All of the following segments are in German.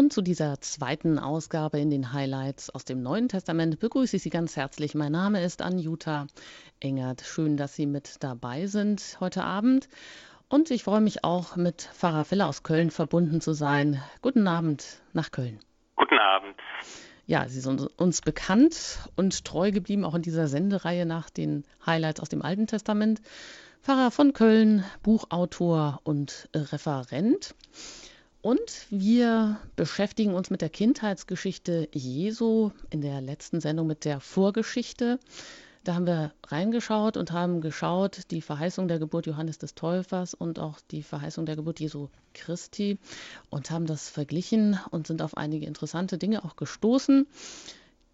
Und zu dieser zweiten Ausgabe in den Highlights aus dem Neuen Testament begrüße ich Sie ganz herzlich. Mein Name ist Anjuta Engert. Schön, dass Sie mit dabei sind heute Abend. Und ich freue mich auch, mit Pfarrer Filler aus Köln verbunden zu sein. Guten Abend nach Köln. Guten Abend. Ja, Sie sind uns bekannt und treu geblieben, auch in dieser Sendereihe nach den Highlights aus dem Alten Testament. Pfarrer von Köln, Buchautor und Referent. Und wir beschäftigen uns mit der Kindheitsgeschichte Jesu in der letzten Sendung mit der Vorgeschichte. Da haben wir reingeschaut und haben geschaut, die Verheißung der Geburt Johannes des Täufers und auch die Verheißung der Geburt Jesu Christi und haben das verglichen und sind auf einige interessante Dinge auch gestoßen.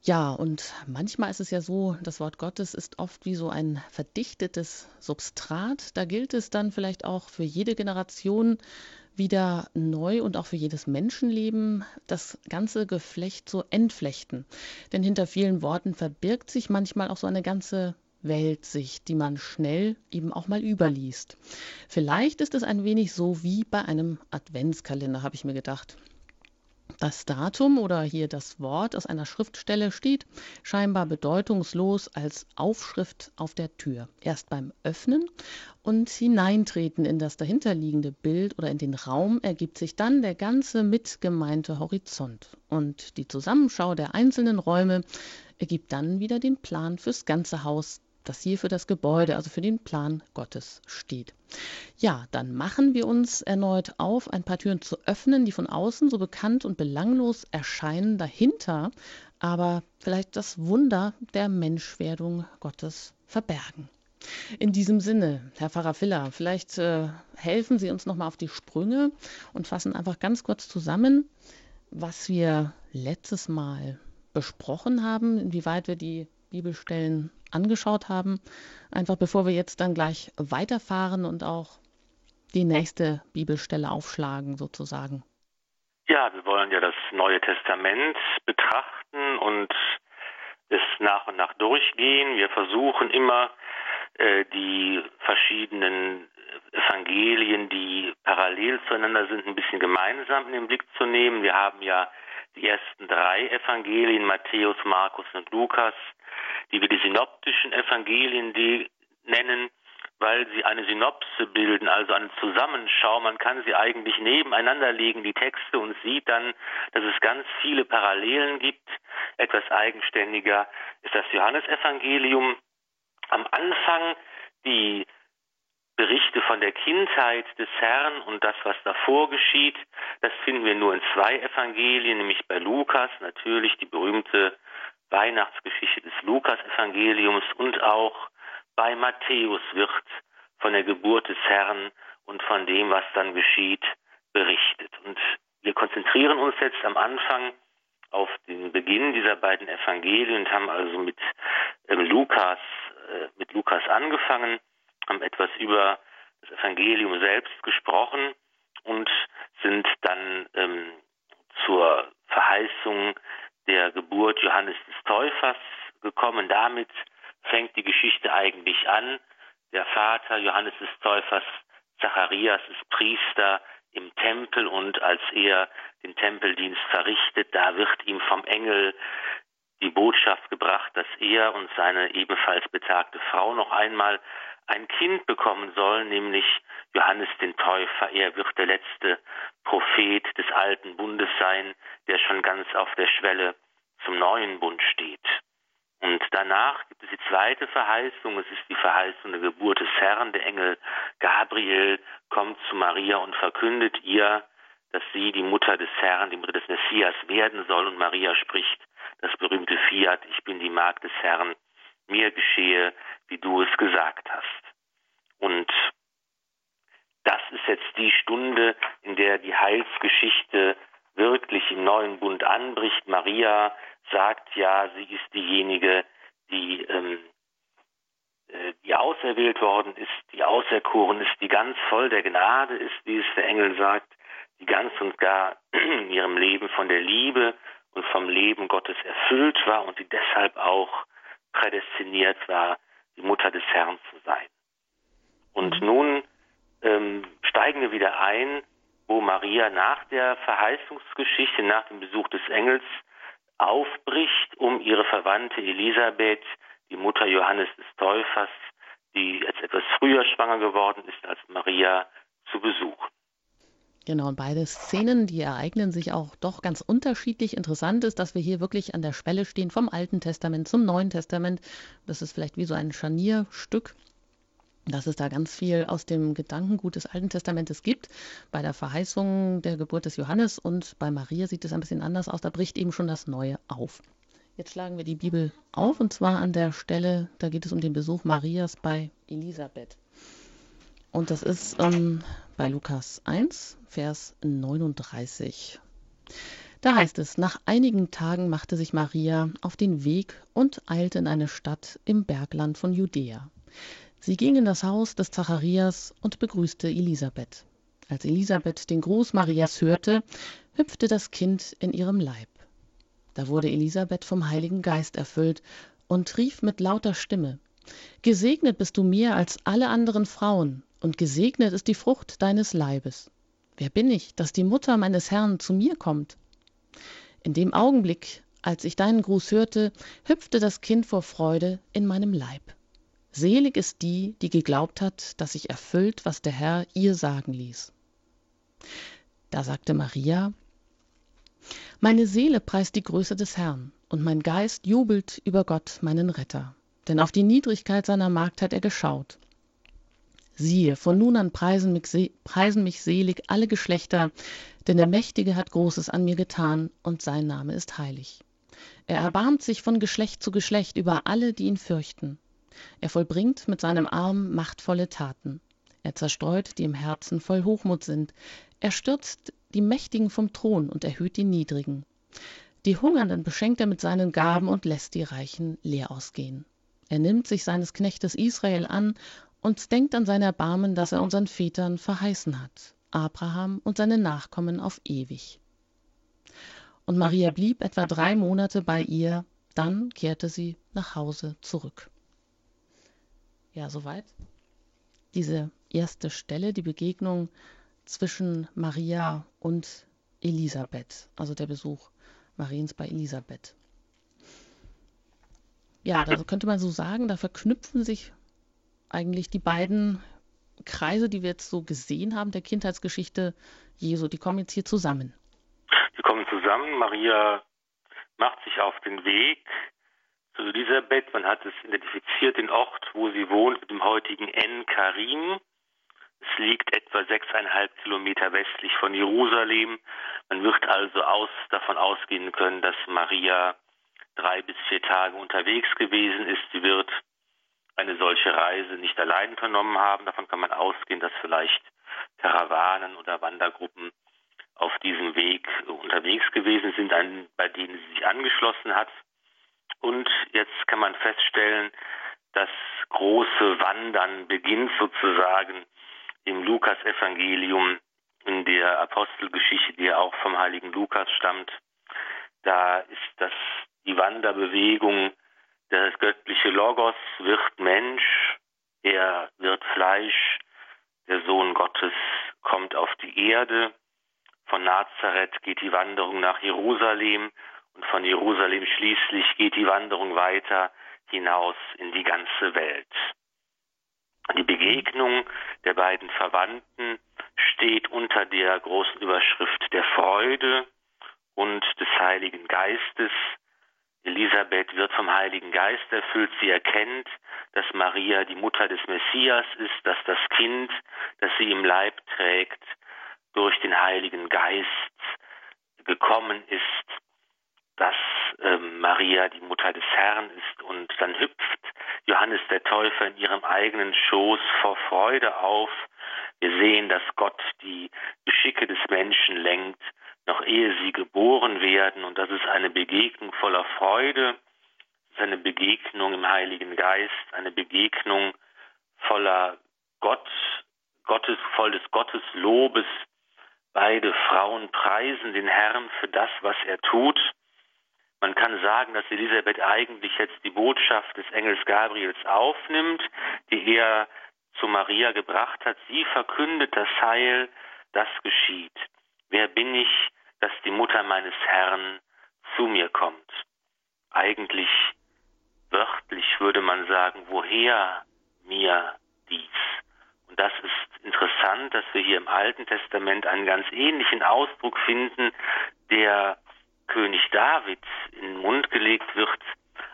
Ja, und manchmal ist es ja so, das Wort Gottes ist oft wie so ein verdichtetes Substrat. Da gilt es dann vielleicht auch für jede Generation wieder neu und auch für jedes Menschenleben das ganze Geflecht so entflechten. Denn hinter vielen Worten verbirgt sich manchmal auch so eine ganze Weltsicht, die man schnell eben auch mal überliest. Vielleicht ist es ein wenig so wie bei einem Adventskalender, habe ich mir gedacht. Das Datum oder hier das Wort aus einer Schriftstelle steht scheinbar bedeutungslos als Aufschrift auf der Tür. Erst beim Öffnen und Hineintreten in das dahinterliegende Bild oder in den Raum ergibt sich dann der ganze mitgemeinte Horizont. Und die Zusammenschau der einzelnen Räume ergibt dann wieder den Plan fürs ganze Haus das hier für das Gebäude, also für den Plan Gottes steht. Ja, dann machen wir uns erneut auf, ein paar Türen zu öffnen, die von außen so bekannt und belanglos erscheinen, dahinter aber vielleicht das Wunder der Menschwerdung Gottes verbergen. In diesem Sinne, Herr Pfarrer Filler, vielleicht äh, helfen Sie uns nochmal auf die Sprünge und fassen einfach ganz kurz zusammen, was wir letztes Mal besprochen haben, inwieweit wir die Bibelstellen angeschaut haben. Einfach bevor wir jetzt dann gleich weiterfahren und auch die nächste Bibelstelle aufschlagen, sozusagen. Ja, wir wollen ja das Neue Testament betrachten und es nach und nach durchgehen. Wir versuchen immer, äh, die verschiedenen Evangelien, die parallel zueinander sind, ein bisschen gemeinsam in den Blick zu nehmen. Wir haben ja die ersten drei Evangelien, Matthäus, Markus und Lukas, die wir die synoptischen Evangelien die nennen, weil sie eine Synopse bilden, also eine Zusammenschau. Man kann sie eigentlich nebeneinander legen, die Texte, und sieht dann, dass es ganz viele Parallelen gibt. Etwas eigenständiger ist das Johannesevangelium. Am Anfang die Berichte von der Kindheit des Herrn und das, was davor geschieht, das finden wir nur in zwei Evangelien, nämlich bei Lukas, natürlich die berühmte Weihnachtsgeschichte des Lukas-Evangeliums und auch bei Matthäus wird von der Geburt des Herrn und von dem, was dann geschieht, berichtet. Und wir konzentrieren uns jetzt am Anfang auf den Beginn dieser beiden Evangelien und haben also mit ähm, Lukas, äh, mit Lukas angefangen, haben etwas über das Evangelium selbst gesprochen und sind dann ähm, zur Verheißung der Geburt Johannes des Täufers gekommen. Damit fängt die Geschichte eigentlich an. Der Vater Johannes des Täufers, Zacharias, ist Priester im Tempel und als er den Tempeldienst verrichtet, da wird ihm vom Engel die Botschaft gebracht, dass er und seine ebenfalls betagte Frau noch einmal ein Kind bekommen sollen, nämlich Johannes den Täufer. Er wird der letzte Prophet des alten Bundes sein, der schon ganz auf der Schwelle zum neuen Bund steht. Und danach gibt es die zweite Verheißung, es ist die Verheißung der Geburt des Herrn. Der Engel Gabriel kommt zu Maria und verkündet ihr, dass sie die Mutter des Herrn, die Mutter des Messias werden soll. Und Maria spricht das berühmte Fiat, ich bin die Magd des Herrn, mir geschehe, wie du es gesagt hast. Und das ist jetzt die Stunde, in der die Heilsgeschichte wirklich im neuen Bund anbricht. Maria sagt ja, sie ist diejenige, die, ähm, äh, die auserwählt worden ist, die auserkoren ist, die ganz voll der Gnade ist, wie es der Engel sagt, die ganz und gar in ihrem Leben von der Liebe und vom Leben Gottes erfüllt war und die deshalb auch prädestiniert war, die Mutter des Herrn zu sein. Und mhm. nun ähm, steigen wir wieder ein wo Maria nach der Verheißungsgeschichte, nach dem Besuch des Engels aufbricht, um ihre Verwandte Elisabeth, die Mutter Johannes des Täufers, die jetzt etwas früher schwanger geworden ist als Maria, zu besuchen. Genau, und beide Szenen, die ereignen sich auch doch ganz unterschiedlich. Interessant ist, dass wir hier wirklich an der Schwelle stehen vom Alten Testament zum Neuen Testament. Das ist vielleicht wie so ein Scharnierstück, dass es da ganz viel aus dem Gedankengut des Alten Testamentes gibt. Bei der Verheißung der Geburt des Johannes und bei Maria sieht es ein bisschen anders aus. Da bricht eben schon das Neue auf. Jetzt schlagen wir die Bibel auf und zwar an der Stelle, da geht es um den Besuch Marias bei Elisabeth. Und das ist ähm, bei Lukas 1, Vers 39. Da heißt es, nach einigen Tagen machte sich Maria auf den Weg und eilte in eine Stadt im Bergland von Judäa. Sie ging in das Haus des Zacharias und begrüßte Elisabeth. Als Elisabeth den Gruß Marias hörte, hüpfte das Kind in ihrem Leib. Da wurde Elisabeth vom Heiligen Geist erfüllt und rief mit lauter Stimme, Gesegnet bist du mehr als alle anderen Frauen, und gesegnet ist die Frucht deines Leibes. Wer bin ich, dass die Mutter meines Herrn zu mir kommt? In dem Augenblick, als ich deinen Gruß hörte, hüpfte das Kind vor Freude in meinem Leib. Selig ist die, die geglaubt hat, dass sich erfüllt, was der Herr ihr sagen ließ. Da sagte Maria, Meine Seele preist die Größe des Herrn, und mein Geist jubelt über Gott, meinen Retter. Denn auf die Niedrigkeit seiner Magd hat er geschaut. Siehe, von nun an preisen mich, preisen mich selig alle Geschlechter, denn der Mächtige hat Großes an mir getan, und sein Name ist heilig. Er erbarmt sich von Geschlecht zu Geschlecht über alle, die ihn fürchten. Er vollbringt mit seinem Arm machtvolle Taten. Er zerstreut, die im Herzen voll Hochmut sind. Er stürzt die Mächtigen vom Thron und erhöht die Niedrigen. Die Hungernden beschenkt er mit seinen Gaben und lässt die Reichen leer ausgehen. Er nimmt sich seines Knechtes Israel an und denkt an sein Erbarmen, das er unseren Vätern verheißen hat, Abraham und seine Nachkommen auf ewig. Und Maria blieb etwa drei Monate bei ihr, dann kehrte sie nach Hause zurück. Ja, soweit. Diese erste Stelle, die Begegnung zwischen Maria und Elisabeth, also der Besuch Mariens bei Elisabeth. Ja, da könnte man so sagen, da verknüpfen sich eigentlich die beiden Kreise, die wir jetzt so gesehen haben, der Kindheitsgeschichte Jesu, die kommen jetzt hier zusammen. Die kommen zusammen. Maria macht sich auf den Weg zu Elisabeth. Man hat es identifiziert, den Ort, wo sie wohnt, mit dem heutigen En-Karim. Es liegt etwa sechseinhalb Kilometer westlich von Jerusalem. Man wird also aus, davon ausgehen können, dass Maria drei bis vier Tage unterwegs gewesen ist. Sie wird Reise nicht allein unternommen haben. Davon kann man ausgehen, dass vielleicht Karawanen oder Wandergruppen auf diesem Weg unterwegs gewesen sind, bei denen sie sich angeschlossen hat. Und jetzt kann man feststellen, das große Wandern beginnt sozusagen im Lukas-Evangelium, in der Apostelgeschichte, die ja auch vom heiligen Lukas stammt. Da ist das die Wanderbewegung, das göttliche Logos wird Mensch, er wird Fleisch, der Sohn Gottes kommt auf die Erde. Von Nazareth geht die Wanderung nach Jerusalem und von Jerusalem schließlich geht die Wanderung weiter hinaus in die ganze Welt. Die Begegnung der beiden Verwandten steht unter der großen Überschrift der Freude und des Heiligen Geistes. Elisabeth wird vom Heiligen Geist erfüllt. Sie erkennt, dass Maria die Mutter des Messias ist, dass das Kind, das sie im Leib trägt, durch den Heiligen Geist gekommen ist dass ähm, Maria die Mutter des Herrn ist und dann hüpft Johannes der Täufer in ihrem eigenen Schoß vor Freude auf. Wir sehen, dass Gott die Geschicke des Menschen lenkt, noch ehe sie geboren werden und das ist eine Begegnung voller Freude, das ist eine Begegnung im Heiligen Geist, eine Begegnung voller Gott, Gottes, voll des Gottes Lobes. Beide Frauen preisen den Herrn für das, was er tut. Man kann sagen, dass Elisabeth eigentlich jetzt die Botschaft des Engels Gabriels aufnimmt, die er zu Maria gebracht hat. Sie verkündet das Heil, das geschieht. Wer bin ich, dass die Mutter meines Herrn zu mir kommt? Eigentlich wörtlich würde man sagen, woher mir dies? Und das ist interessant, dass wir hier im Alten Testament einen ganz ähnlichen Ausdruck finden, der König David in den Mund gelegt wird,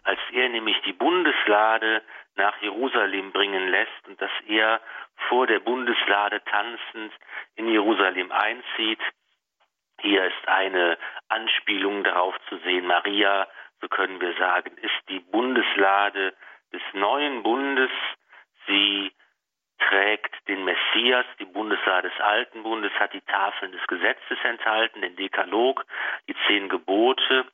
als er nämlich die Bundeslade nach Jerusalem bringen lässt und dass er vor der Bundeslade tanzend in Jerusalem einzieht. Hier ist eine Anspielung darauf zu sehen. Maria, so können wir sagen, ist die Bundeslade des neuen Bundes. Sie trägt den Messias, die Bundeslade des Alten Bundes, hat die Tafeln des Gesetzes enthalten, den Dekalog, die zehn Gebote,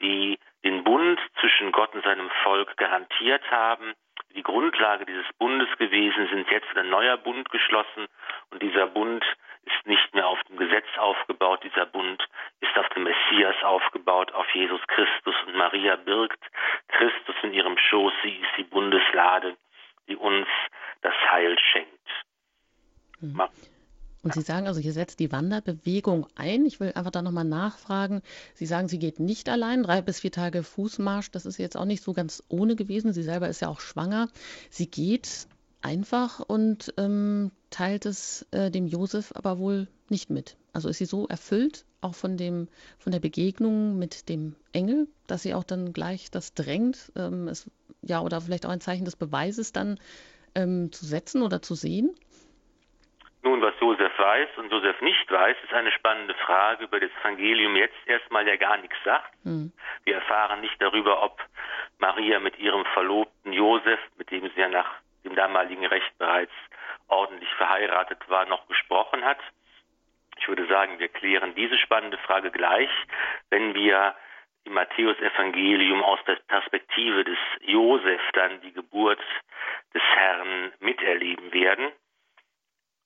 die den Bund zwischen Gott und seinem Volk garantiert haben. Die Grundlage dieses Bundes gewesen sind jetzt ein neuer Bund geschlossen und dieser Bund ist nicht mehr auf dem Gesetz aufgebaut, dieser Bund ist auf dem Messias aufgebaut, auf Jesus Christus und Maria birgt Christus in ihrem Schoß, sie ist die Bundeslade, die uns das Heil schenkt. Mhm. Und Sie sagen also, hier setzt die Wanderbewegung ein. Ich will einfach da nochmal nachfragen. Sie sagen, sie geht nicht allein, drei bis vier Tage Fußmarsch. Das ist jetzt auch nicht so ganz ohne gewesen. Sie selber ist ja auch schwanger. Sie geht einfach und ähm, teilt es äh, dem Josef aber wohl nicht mit. Also ist sie so erfüllt, auch von dem, von der Begegnung mit dem Engel, dass sie auch dann gleich das drängt, ähm, es, ja, oder vielleicht auch ein Zeichen des Beweises dann ähm, zu setzen oder zu sehen? Nun, was Josef weiß und Josef nicht weiß, ist eine spannende Frage, über das Evangelium jetzt erstmal ja gar nichts sagt. Hm. Wir erfahren nicht darüber, ob Maria mit ihrem Verlobten Josef, mit dem sie ja nach dem damaligen Recht bereits ordentlich verheiratet war, noch gesprochen hat. Ich würde sagen, wir klären diese spannende Frage gleich, wenn wir im Matthäus-Evangelium aus der Perspektive des Josef dann die Geburt des Herrn miterleben werden.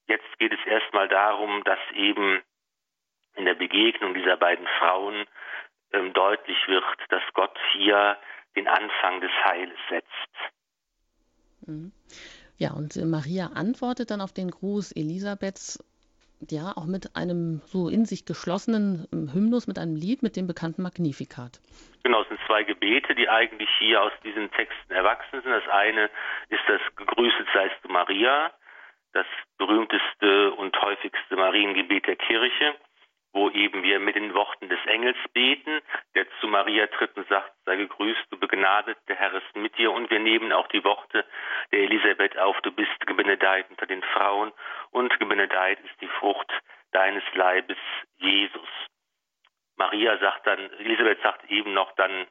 Jetzt geht es erstmal darum, dass eben in der Begegnung dieser beiden Frauen ähm, deutlich wird, dass Gott hier den Anfang des Heiles setzt. Mhm. Ja, und Maria antwortet dann auf den Gruß Elisabeths ja auch mit einem so in sich geschlossenen ähm, Hymnus, mit einem Lied, mit dem bekannten Magnificat. Genau, es sind zwei Gebete, die eigentlich hier aus diesen Texten erwachsen sind. Das eine ist das Gegrüßet seist du Maria, das berühmteste und häufigste Mariengebet der Kirche, wo eben wir mit den Worten des Engels beten, der zu Maria tritt und sagt, sei gegrüßt, du begnadet, der Herr ist mit dir. Und wir nehmen auch die Worte der Elisabeth auf, du bist gebenedeit unter den Frauen und gebenedeit ist die Frucht deines Leibes, Jesus. Maria sagt dann, Elisabeth sagt eben noch dann,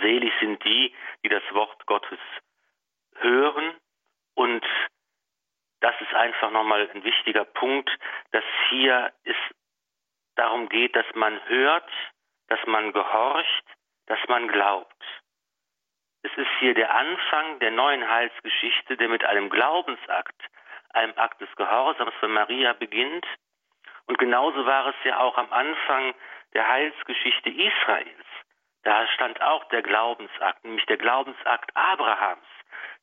selig sind die, die das Wort Gottes hören und das ist einfach nochmal ein wichtiger Punkt, dass hier es darum geht, dass man hört, dass man gehorcht, dass man glaubt. Es ist hier der Anfang der neuen Heilsgeschichte, der mit einem Glaubensakt, einem Akt des Gehorsams für Maria beginnt. Und genauso war es ja auch am Anfang der Heilsgeschichte Israels. Da stand auch der Glaubensakt, nämlich der Glaubensakt Abrahams,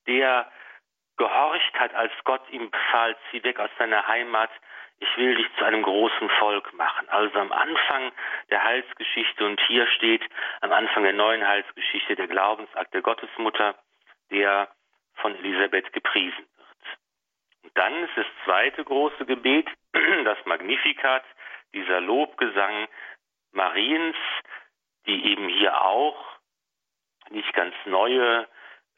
der gehorcht hat, als Gott ihm befahl, zieh weg aus deiner Heimat, ich will dich zu einem großen Volk machen. Also am Anfang der Heilsgeschichte und hier steht am Anfang der neuen Heilsgeschichte der Glaubensakt der Gottesmutter, der von Elisabeth gepriesen wird. Und dann ist das zweite große Gebet, das Magnificat, dieser Lobgesang Mariens, die eben hier auch nicht ganz neue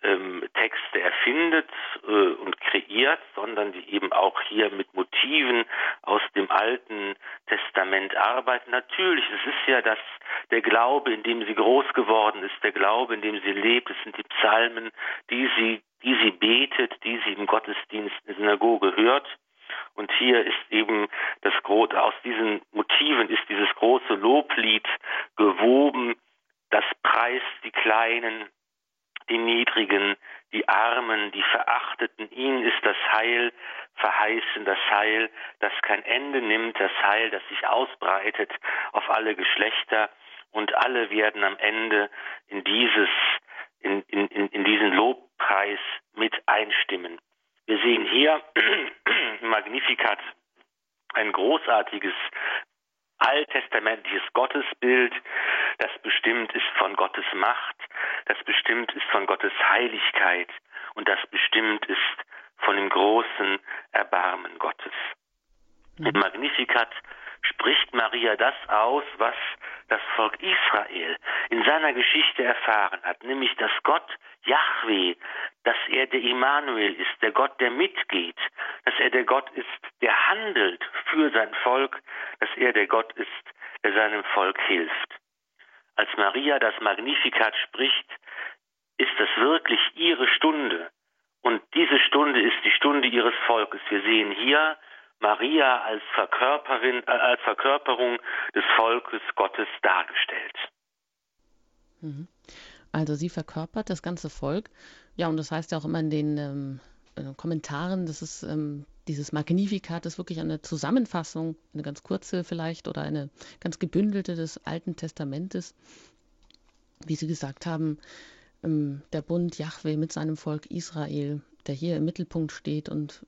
ähm, Texte erfindet äh, und kreiert, sondern die eben auch hier mit Motiven aus dem Alten Testament arbeiten. Natürlich, es ist ja das, der Glaube, in dem sie groß geworden ist, der Glaube, in dem sie lebt, es sind die Psalmen, die sie, die sie betet, die sie im Gottesdienst in der Synagoge hört. Und hier ist eben das große, aus diesen Motiven ist dieses große Loblied gewoben, das preist die Kleinen, die Niedrigen, die Armen, die Verachteten. Ihnen ist das Heil verheißen, das Heil, das kein Ende nimmt, das Heil, das sich ausbreitet auf alle Geschlechter und alle werden am Ende in dieses, in, in, in diesen Lobpreis mit einstimmen. Wir sehen hier Magnificat ein großartiges alttestamentliches Gottesbild, das bestimmt ist von Gottes Macht, das bestimmt ist von Gottes Heiligkeit und das bestimmt ist von dem großen Erbarmen Gottes. Mit mhm. Magnificat spricht Maria das aus, was das Volk Israel in seiner Geschichte erfahren hat, nämlich dass Gott Yahweh, dass er der Immanuel ist, der Gott, der mitgeht, dass er der Gott ist, der handelt für sein Volk, dass er der Gott ist, der seinem Volk hilft. Als Maria das Magnificat spricht, ist das wirklich ihre Stunde. Und diese Stunde ist die Stunde ihres Volkes. Wir sehen hier Maria als, Verkörperin, äh, als Verkörperung des Volkes Gottes dargestellt. Mhm. Also sie verkörpert das ganze Volk. Ja, und das heißt ja auch immer in den ähm, äh, Kommentaren, dass es ähm, dieses Magnificat ist wirklich eine Zusammenfassung, eine ganz kurze vielleicht oder eine ganz gebündelte des Alten Testamentes. Wie Sie gesagt haben, ähm, der Bund Yahweh mit seinem Volk Israel, der hier im Mittelpunkt steht und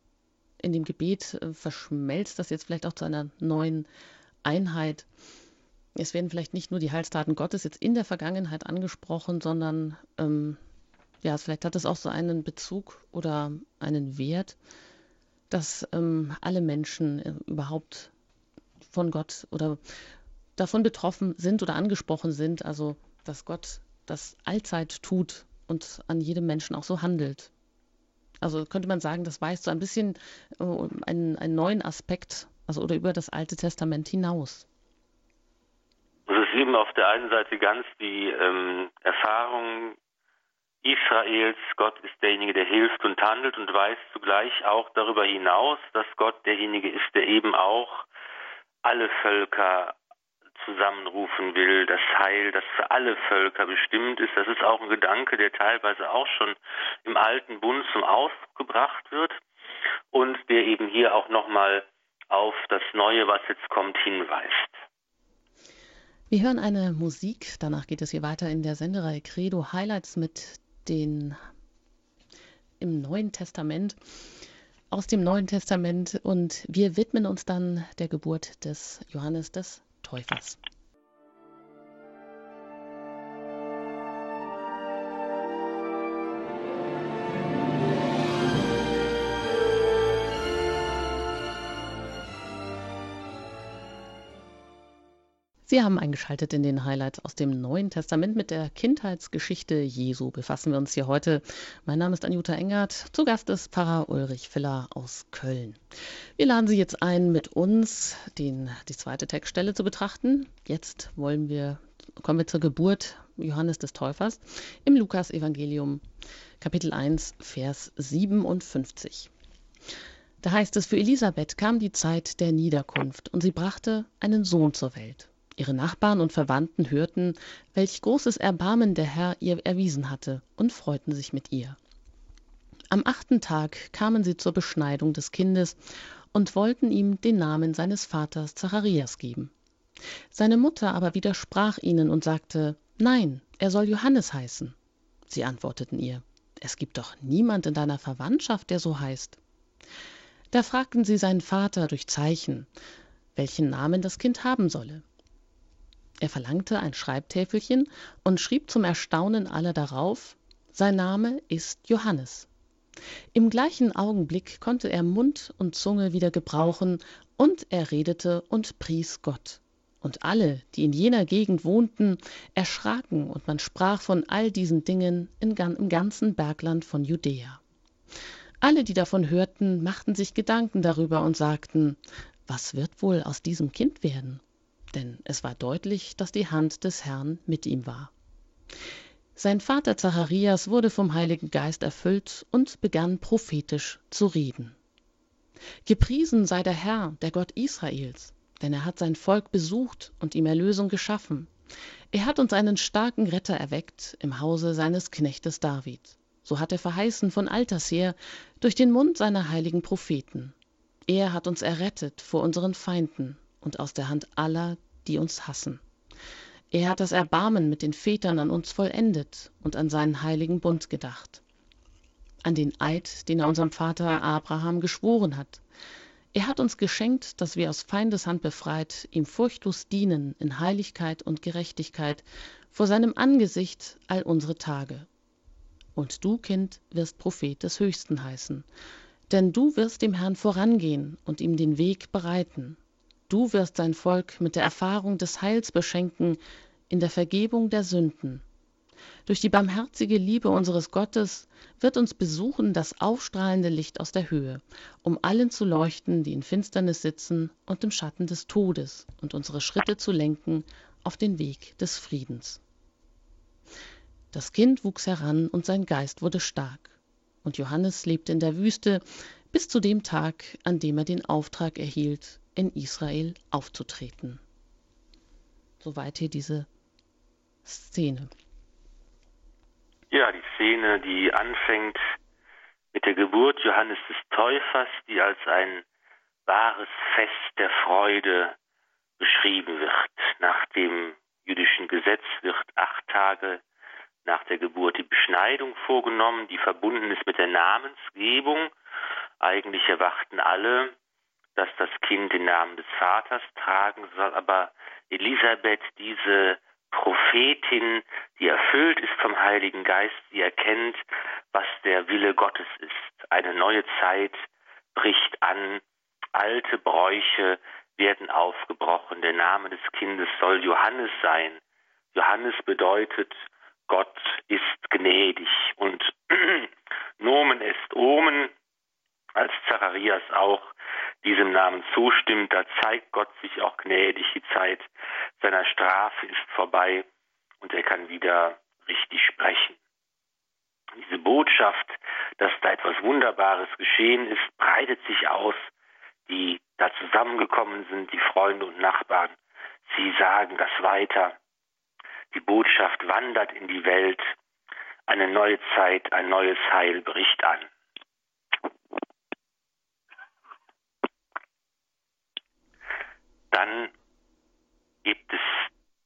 in dem Gebet äh, verschmelzt das jetzt vielleicht auch zu einer neuen Einheit. Es werden vielleicht nicht nur die Heilstaten Gottes jetzt in der Vergangenheit angesprochen, sondern ähm, ja, vielleicht hat es auch so einen Bezug oder einen Wert, dass ähm, alle Menschen äh, überhaupt von Gott oder davon betroffen sind oder angesprochen sind, also dass Gott das allzeit tut und an jedem Menschen auch so handelt. Also könnte man sagen, das weist so ein bisschen äh, einen, einen neuen Aspekt, also oder über das Alte Testament hinaus. Es ist eben auf der einen Seite ganz die ähm, Erfahrung Israels, Gott ist derjenige, der hilft und handelt und weist zugleich auch darüber hinaus, dass Gott derjenige ist, der eben auch alle Völker zusammenrufen will, das Heil, das für alle Völker bestimmt ist. Das ist auch ein Gedanke, der teilweise auch schon im alten Bund zum Ausdruck gebracht wird und der eben hier auch nochmal auf das Neue, was jetzt kommt, hinweist. Wir hören eine Musik, danach geht es hier weiter in der Sendereihe Credo Highlights mit den im Neuen Testament, aus dem Neuen Testament und wir widmen uns dann der Geburt des Johannes des Täufers. Sie haben eingeschaltet in den Highlights aus dem Neuen Testament mit der Kindheitsgeschichte Jesu. Befassen wir uns hier heute. Mein Name ist Anjuta Engert. Zu Gast ist Pfarrer Ulrich Filler aus Köln. Wir laden Sie jetzt ein, mit uns den, die zweite Textstelle zu betrachten. Jetzt wollen wir, kommen wir zur Geburt Johannes des Täufers im Lukas-Evangelium, Kapitel 1, Vers 57. Da heißt es, für Elisabeth kam die Zeit der Niederkunft und sie brachte einen Sohn zur Welt. Ihre Nachbarn und Verwandten hörten, welch großes Erbarmen der Herr ihr erwiesen hatte, und freuten sich mit ihr. Am achten Tag kamen sie zur Beschneidung des Kindes und wollten ihm den Namen seines Vaters Zacharias geben. Seine Mutter aber widersprach ihnen und sagte, Nein, er soll Johannes heißen. Sie antworteten ihr, Es gibt doch niemand in deiner Verwandtschaft, der so heißt. Da fragten sie seinen Vater durch Zeichen, welchen Namen das Kind haben solle. Er verlangte ein Schreibtäfelchen und schrieb zum Erstaunen aller darauf, sein Name ist Johannes. Im gleichen Augenblick konnte er Mund und Zunge wieder gebrauchen, und er redete und pries Gott. Und alle, die in jener Gegend wohnten, erschraken, und man sprach von all diesen Dingen im ganzen Bergland von Judäa. Alle, die davon hörten, machten sich Gedanken darüber und sagten, was wird wohl aus diesem Kind werden? Denn es war deutlich, dass die Hand des Herrn mit ihm war. Sein Vater Zacharias wurde vom Heiligen Geist erfüllt und begann prophetisch zu reden. Gepriesen sei der Herr, der Gott Israels, denn er hat sein Volk besucht und ihm Erlösung geschaffen. Er hat uns einen starken Retter erweckt im Hause seines Knechtes David. So hat er verheißen von alters her durch den Mund seiner heiligen Propheten. Er hat uns errettet vor unseren Feinden und aus der Hand aller, die uns hassen. Er hat das Erbarmen mit den Vätern an uns vollendet und an seinen heiligen Bund gedacht. An den Eid, den er unserem Vater Abraham geschworen hat. Er hat uns geschenkt, dass wir aus Feindeshand befreit ihm furchtlos dienen in Heiligkeit und Gerechtigkeit vor seinem Angesicht all unsere Tage. Und du, Kind, wirst Prophet des Höchsten heißen, denn du wirst dem Herrn vorangehen und ihm den Weg bereiten. Du wirst sein Volk mit der Erfahrung des Heils beschenken in der Vergebung der Sünden durch die barmherzige Liebe unseres Gottes wird uns besuchen das aufstrahlende Licht aus der Höhe, um allen zu leuchten, die in Finsternis sitzen und im Schatten des Todes, und unsere Schritte zu lenken auf den Weg des Friedens. Das Kind wuchs heran und sein Geist wurde stark. Und Johannes lebte in der Wüste bis zu dem Tag, an dem er den Auftrag erhielt, in Israel aufzutreten. Soweit hier diese Szene. Ja, die Szene, die anfängt mit der Geburt Johannes des Täufers, die als ein wahres Fest der Freude beschrieben wird. Nach dem jüdischen Gesetz wird acht Tage nach der Geburt die Beschneidung vorgenommen, die verbunden ist mit der Namensgebung. Eigentlich erwarten alle, dass das Kind den Namen des Vaters tragen soll, aber Elisabeth diese Prophetin, die erfüllt ist vom Heiligen Geist, die erkennt, was der Wille Gottes ist. Eine neue Zeit bricht an, alte Bräuche werden aufgebrochen. Der Name des Kindes soll Johannes sein. Johannes bedeutet, Gott ist gnädig. Und Nomen ist Omen, als Zacharias auch diesem Namen zustimmt, da zeigt Gott sich auch gnädig. Die Zeit seiner Strafe ist vorbei und er kann wieder richtig sprechen. Diese Botschaft, dass da etwas Wunderbares geschehen ist, breitet sich aus. Die da zusammengekommen sind, die Freunde und Nachbarn, sie sagen das weiter. Die Botschaft wandert in die Welt. Eine neue Zeit, ein neues Heil bricht an. Dann gibt es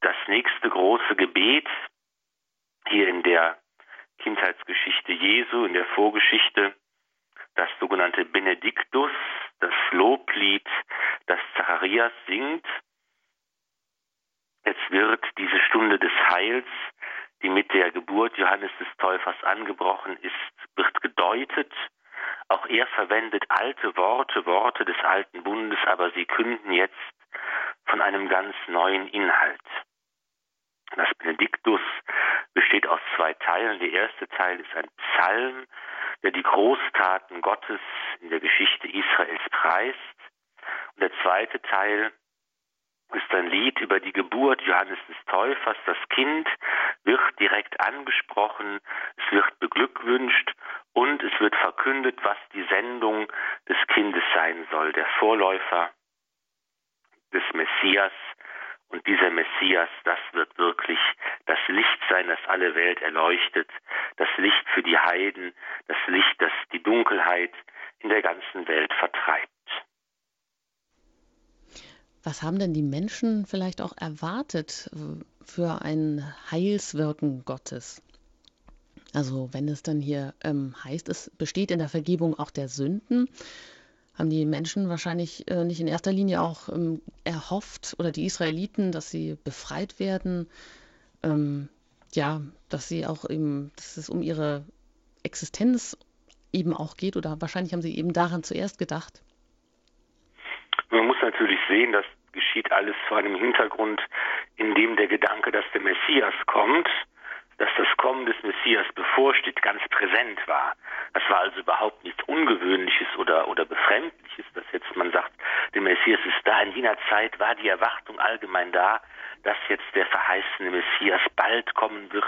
das nächste große Gebet hier in der Kindheitsgeschichte Jesu, in der Vorgeschichte, das sogenannte Benediktus, das Loblied, das Zacharias singt. Es wird diese Stunde des Heils, die mit der Geburt Johannes des Täufers angebrochen ist, wird gedeutet. Auch er verwendet alte Worte, Worte des alten Bundes, aber sie künden jetzt von einem ganz neuen Inhalt. Das Benediktus besteht aus zwei Teilen. Der erste Teil ist ein Psalm, der die Großtaten Gottes in der Geschichte Israels preist. Und der zweite Teil ist ein Lied über die Geburt Johannes des Täufers. Das Kind wird direkt angesprochen, es wird beglückwünscht und es wird verkündet, was die Sendung des Kindes sein soll. Der Vorläufer des Messias. Und dieser Messias, das wird wirklich das Licht sein, das alle Welt erleuchtet, das Licht für die Heiden, das Licht, das die Dunkelheit in der ganzen Welt vertreibt. Was haben denn die Menschen vielleicht auch erwartet äh, für ein Heilswirken Gottes? Also wenn es dann hier ähm, heißt, es besteht in der Vergebung auch der Sünden, haben die Menschen wahrscheinlich äh, nicht in erster Linie auch ähm, erhofft oder die Israeliten, dass sie befreit werden, ähm, ja, dass sie auch eben, dass es um ihre Existenz eben auch geht oder wahrscheinlich haben sie eben daran zuerst gedacht. Man muss natürlich sehen, das geschieht alles vor einem Hintergrund, in dem der Gedanke, dass der Messias kommt, dass das Kommen des Messias bevorsteht, ganz präsent war. Das war also überhaupt nichts Ungewöhnliches oder, oder Befremdliches, dass jetzt man sagt, der Messias ist da. In jener Zeit war die Erwartung allgemein da, dass jetzt der verheißene Messias bald kommen wird.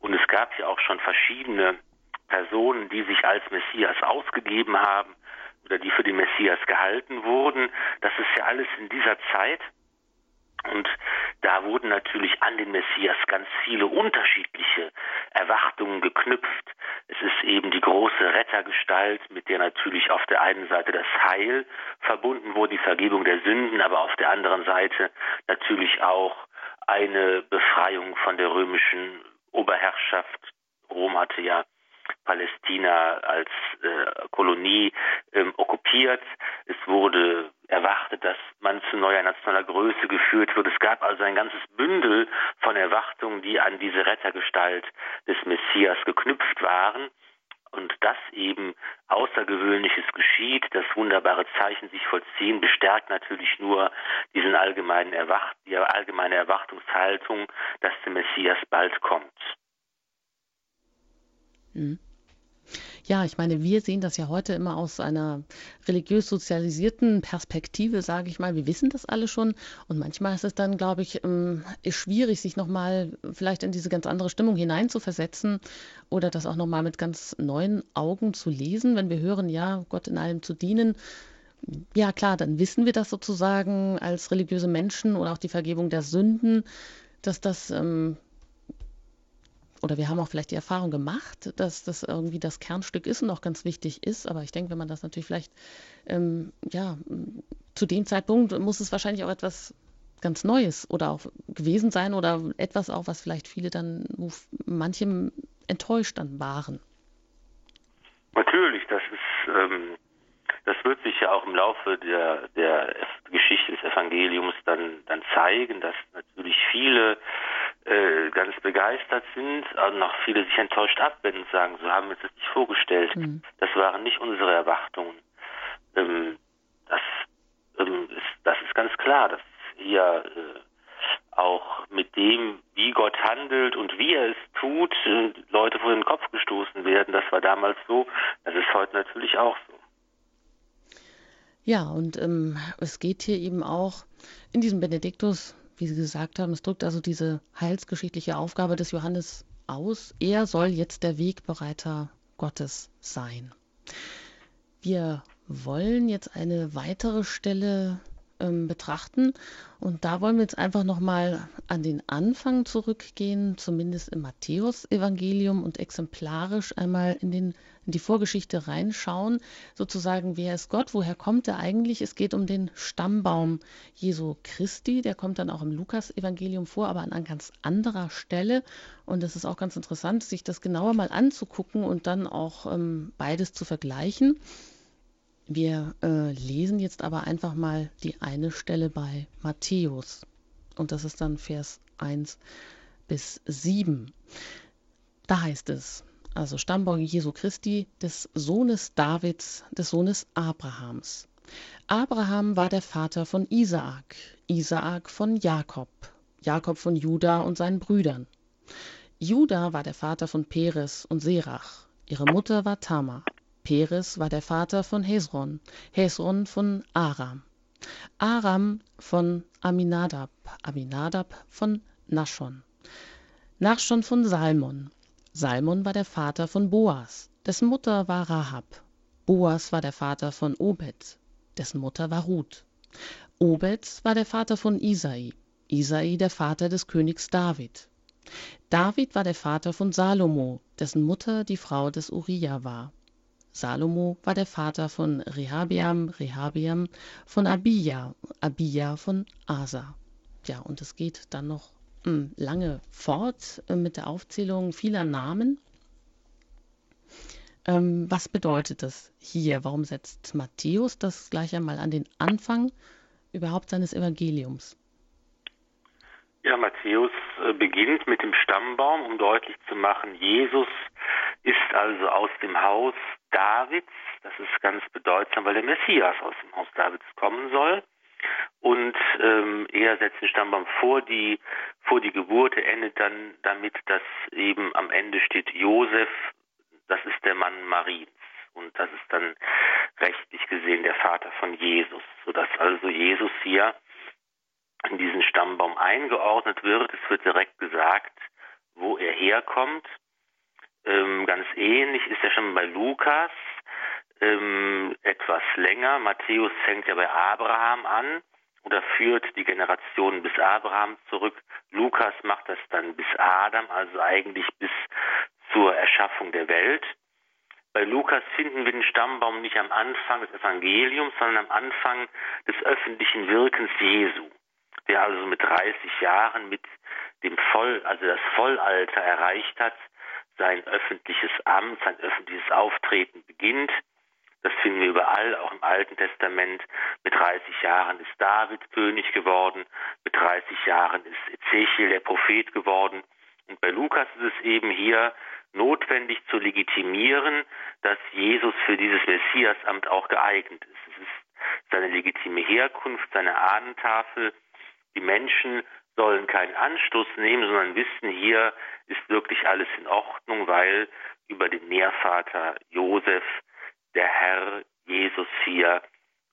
Und es gab ja auch schon verschiedene Personen, die sich als Messias ausgegeben haben oder die für den Messias gehalten wurden. Das ist ja alles in dieser Zeit. Und da wurden natürlich an den Messias ganz viele unterschiedliche Erwartungen geknüpft. Es ist eben die große Rettergestalt, mit der natürlich auf der einen Seite das Heil verbunden wurde, die Vergebung der Sünden, aber auf der anderen Seite natürlich auch eine Befreiung von der römischen Oberherrschaft. Rom hatte ja Palästina als äh, Kolonie ähm, okkupiert. Es wurde erwartet, dass man zu neuer nationaler Größe geführt wird. Es gab also ein ganzes Bündel von Erwartungen, die an diese Rettergestalt des Messias geknüpft waren und dass eben Außergewöhnliches geschieht, dass wunderbare Zeichen sich vollziehen, bestärkt natürlich nur diesen allgemeinen Erwacht, die allgemeine Erwartungshaltung, dass der Messias bald kommt. Mhm. Ja, ich meine, wir sehen das ja heute immer aus einer religiös sozialisierten Perspektive, sage ich mal. Wir wissen das alle schon. Und manchmal ist es dann, glaube ich, ähm, schwierig, sich nochmal vielleicht in diese ganz andere Stimmung hineinzuversetzen oder das auch nochmal mit ganz neuen Augen zu lesen, wenn wir hören, ja, Gott in allem zu dienen. Ja, klar, dann wissen wir das sozusagen als religiöse Menschen oder auch die Vergebung der Sünden, dass das ähm, oder wir haben auch vielleicht die Erfahrung gemacht, dass das irgendwie das Kernstück ist und auch ganz wichtig ist. Aber ich denke, wenn man das natürlich vielleicht, ähm, ja, zu dem Zeitpunkt muss es wahrscheinlich auch etwas ganz Neues oder auch gewesen sein oder etwas auch, was vielleicht viele dann, wo manchem enttäuscht dann waren. Natürlich, das ist, ähm, das wird sich ja auch im Laufe der, der Geschichte des Evangeliums dann, dann zeigen, dass natürlich viele äh, ganz begeistert sind, also noch viele sich enttäuscht abwenden und sagen, so haben wir uns das nicht vorgestellt. Mhm. Das waren nicht unsere Erwartungen. Ähm, das, ähm, ist, das ist ganz klar, dass hier äh, auch mit dem, wie Gott handelt und wie er es tut, äh, Leute vor den Kopf gestoßen werden. Das war damals so, das ist heute natürlich auch so. Ja, und ähm, es geht hier eben auch in diesem Benediktus wie Sie gesagt haben, es drückt also diese heilsgeschichtliche Aufgabe des Johannes aus. Er soll jetzt der Wegbereiter Gottes sein. Wir wollen jetzt eine weitere Stelle ähm, betrachten. Und da wollen wir jetzt einfach nochmal an den Anfang zurückgehen, zumindest im Matthäus-Evangelium und exemplarisch einmal in, den, in die Vorgeschichte reinschauen. Sozusagen, wer ist Gott? Woher kommt er eigentlich? Es geht um den Stammbaum Jesu Christi. Der kommt dann auch im Lukas-Evangelium vor, aber an einer ganz anderer Stelle. Und es ist auch ganz interessant, sich das genauer mal anzugucken und dann auch ähm, beides zu vergleichen. Wir äh, lesen jetzt aber einfach mal die eine Stelle bei Matthäus. Und das ist dann Vers 1 bis 7. Da heißt es, also Stammbaum Jesu Christi, des Sohnes Davids, des Sohnes Abrahams. Abraham war der Vater von Isaak, Isaak von Jakob, Jakob von Juda und seinen Brüdern. Juda war der Vater von Peres und Serach, ihre Mutter war Tamar. Peres war der Vater von Hesron, Hesron von Aram, Aram von Aminadab, Aminadab von Naschon, Naschon von Salmon. Salmon war der Vater von Boas, dessen Mutter war Rahab. Boas war der Vater von Obed, dessen Mutter war Ruth. Obed war der Vater von Isai, Isai der Vater des Königs David. David war der Vater von Salomo, dessen Mutter die Frau des Uriah war. Salomo war der Vater von Rehabiam, Rehabiam von Abia, Abia von Asa. Ja, und es geht dann noch hm, lange fort äh, mit der Aufzählung vieler Namen. Ähm, was bedeutet das hier? Warum setzt Matthäus das gleich einmal an den Anfang überhaupt seines Evangeliums? Ja, Matthäus äh, beginnt mit dem Stammbaum, um deutlich zu machen, Jesus ist also aus dem Haus Davids, das ist ganz bedeutsam, weil der Messias aus dem Haus Davids kommen soll. Und ähm, er setzt den Stammbaum vor die, vor die Geburt. Er endet dann damit, dass eben am Ende steht Josef, das ist der Mann Mariens. Und das ist dann rechtlich gesehen der Vater von Jesus, sodass also Jesus hier in diesen Stammbaum eingeordnet wird. Es wird direkt gesagt, wo er herkommt. Ähm, ganz ähnlich ist er schon bei Lukas ähm, etwas länger. Matthäus fängt ja bei Abraham an oder führt die Generation bis Abraham zurück. Lukas macht das dann bis Adam, also eigentlich bis zur Erschaffung der Welt. Bei Lukas finden wir den Stammbaum nicht am Anfang des Evangeliums, sondern am Anfang des öffentlichen Wirkens Jesu, der also mit 30 Jahren mit dem Voll, also das Vollalter erreicht hat, sein öffentliches Amt, sein öffentliches Auftreten beginnt. Das finden wir überall, auch im Alten Testament. Mit 30 Jahren ist David König geworden, mit 30 Jahren ist Ezechiel der Prophet geworden. Und bei Lukas ist es eben hier notwendig zu legitimieren, dass Jesus für dieses Messiasamt auch geeignet ist. Es ist seine legitime Herkunft, seine Ahnentafel. Die Menschen sollen keinen Anstoß nehmen, sondern wissen, hier ist wirklich alles in Ordnung, weil über den Nährvater Josef der Herr Jesus hier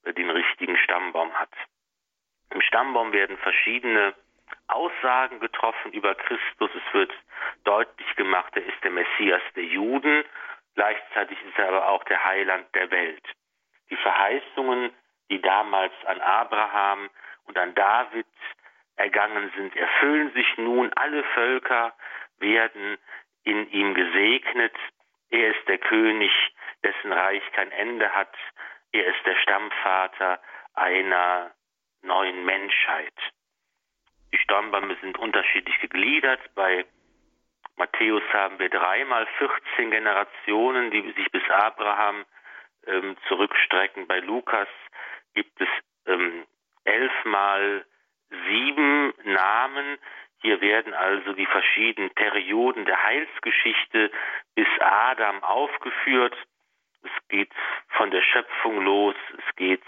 den richtigen Stammbaum hat. Im Stammbaum werden verschiedene Aussagen getroffen über Christus. Es wird deutlich gemacht, er ist der Messias der Juden. Gleichzeitig ist er aber auch der Heiland der Welt. Die Verheißungen, die damals an Abraham und an David ergangen sind, erfüllen sich nun. Alle Völker werden in ihm gesegnet. Er ist der König, dessen Reich kein Ende hat. Er ist der Stammvater einer neuen Menschheit. Die Stammbäume sind unterschiedlich gegliedert. Bei Matthäus haben wir dreimal 14 Generationen, die sich bis Abraham ähm, zurückstrecken. Bei Lukas gibt es ähm, elfmal sieben Namen. Hier werden also die verschiedenen Perioden der Heilsgeschichte bis Adam aufgeführt. Es geht von der Schöpfung los, es geht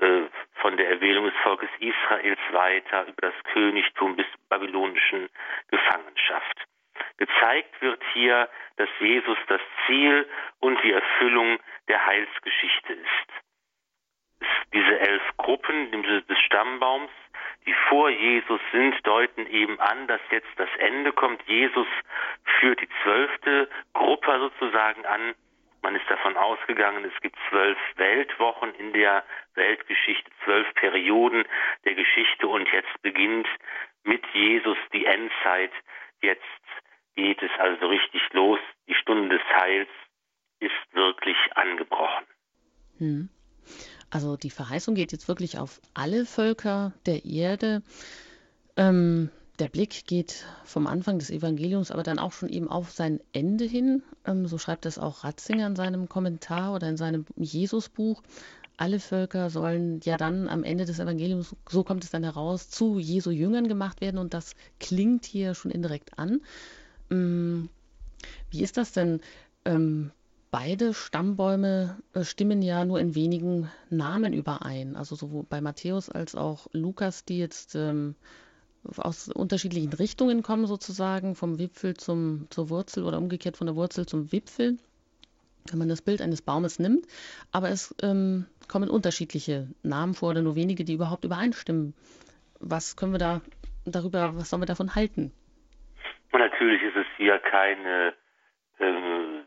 äh, von der Erwählung des Volkes Israels weiter über das Königtum bis babylonischen Gefangenschaft. Gezeigt wird hier, dass Jesus das Ziel und die Erfüllung der Heilsgeschichte ist. Diese elf Gruppen des Stammbaums, die vor Jesus sind, deuten eben an, dass jetzt das Ende kommt. Jesus führt die zwölfte Gruppe sozusagen an, man ist davon ausgegangen, es gibt zwölf Weltwochen in der Weltgeschichte, zwölf Perioden der Geschichte und jetzt beginnt mit Jesus die Endzeit. Jetzt geht es also richtig los. Die Stunde des Heils ist wirklich angebrochen. Hm. Also die Verheißung geht jetzt wirklich auf alle Völker der Erde. Ähm, der Blick geht vom Anfang des Evangeliums aber dann auch schon eben auf sein Ende hin. Ähm, so schreibt es auch Ratzinger in seinem Kommentar oder in seinem Jesusbuch. Alle Völker sollen ja dann am Ende des Evangeliums, so kommt es dann heraus, zu Jesu Jüngern gemacht werden und das klingt hier schon indirekt an. Ähm, wie ist das denn? Ähm, beide Stammbäume äh, stimmen ja nur in wenigen Namen überein. Also sowohl bei Matthäus als auch Lukas, die jetzt ähm, aus unterschiedlichen Richtungen kommen sozusagen, vom Wipfel zum, zur Wurzel oder umgekehrt von der Wurzel zum Wipfel, wenn man das Bild eines Baumes nimmt. Aber es ähm, kommen unterschiedliche Namen vor oder nur wenige, die überhaupt übereinstimmen. Was können wir da darüber, was sollen wir davon halten? Natürlich ist es hier keine, äh,